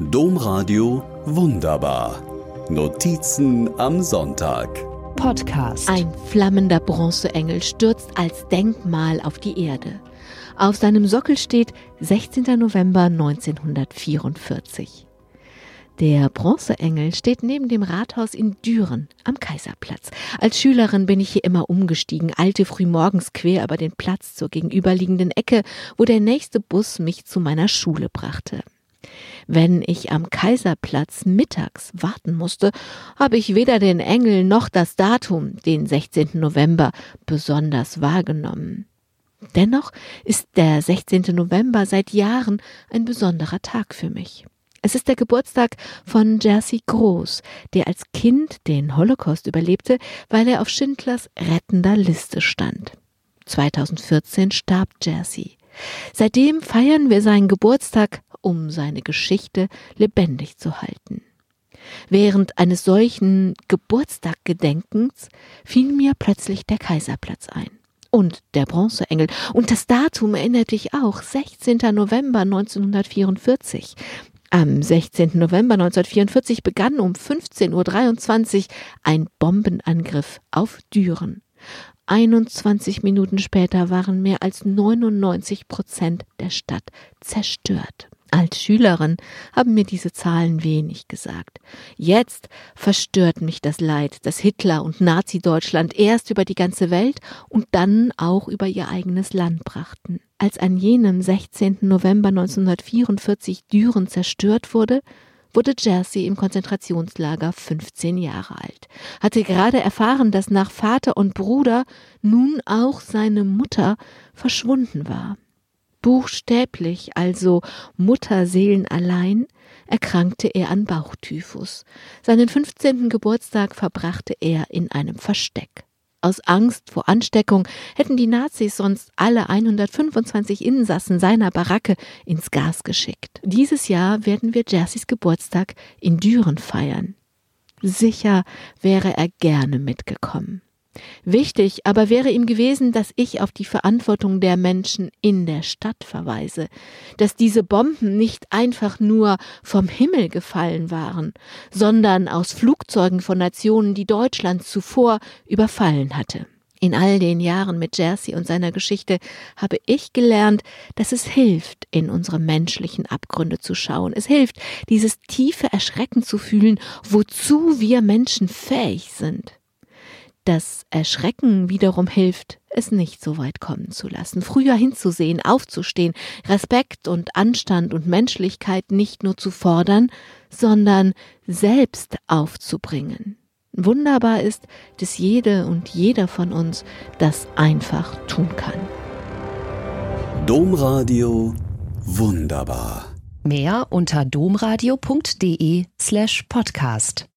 Domradio Wunderbar. Notizen am Sonntag. Podcast. Ein flammender Bronzeengel stürzt als Denkmal auf die Erde. Auf seinem Sockel steht 16. November 1944. Der Bronzeengel steht neben dem Rathaus in Düren am Kaiserplatz. Als Schülerin bin ich hier immer umgestiegen, alte frühmorgens quer über den Platz zur gegenüberliegenden Ecke, wo der nächste Bus mich zu meiner Schule brachte. Wenn ich am Kaiserplatz mittags warten musste, habe ich weder den Engel noch das Datum, den 16. November, besonders wahrgenommen. Dennoch ist der 16. November seit Jahren ein besonderer Tag für mich. Es ist der Geburtstag von Jerzy Groß, der als Kind den Holocaust überlebte, weil er auf Schindlers rettender Liste stand. 2014 starb Jerzy. Seitdem feiern wir seinen Geburtstag, um seine Geschichte lebendig zu halten. Während eines solchen Geburtstaggedenkens fiel mir plötzlich der Kaiserplatz ein und der Bronzeengel. Und das Datum erinnerte ich auch, 16. November 1944. Am 16. November 1944 begann um 15.23 Uhr ein Bombenangriff auf Düren. 21 Minuten später waren mehr als 99 Prozent der Stadt zerstört. Als Schülerin haben mir diese Zahlen wenig gesagt. Jetzt verstört mich das Leid, das Hitler und Nazi-Deutschland erst über die ganze Welt und dann auch über ihr eigenes Land brachten. Als an jenem 16. November 1944 Düren zerstört wurde, wurde Jersey im Konzentrationslager 15 Jahre alt, hatte gerade erfahren, dass nach Vater und Bruder nun auch seine Mutter verschwunden war. Buchstäblich, also Mutterseelen allein, erkrankte er an Bauchtyphus. Seinen 15. Geburtstag verbrachte er in einem Versteck. Aus Angst vor Ansteckung hätten die Nazis sonst alle 125 Insassen seiner Baracke ins Gas geschickt. Dieses Jahr werden wir Jerseys Geburtstag in Düren feiern. Sicher wäre er gerne mitgekommen. Wichtig aber wäre ihm gewesen, dass ich auf die Verantwortung der Menschen in der Stadt verweise, dass diese Bomben nicht einfach nur vom Himmel gefallen waren, sondern aus Flugzeugen von Nationen, die Deutschland zuvor überfallen hatte. In all den Jahren mit Jersey und seiner Geschichte habe ich gelernt, dass es hilft, in unsere menschlichen Abgründe zu schauen. Es hilft, dieses tiefe Erschrecken zu fühlen, wozu wir Menschen fähig sind. Das Erschrecken wiederum hilft, es nicht so weit kommen zu lassen, früher hinzusehen, aufzustehen, Respekt und Anstand und Menschlichkeit nicht nur zu fordern, sondern selbst aufzubringen. Wunderbar ist, dass jede und jeder von uns das einfach tun kann. Domradio Wunderbar. Mehr unter domradio.de slash podcast.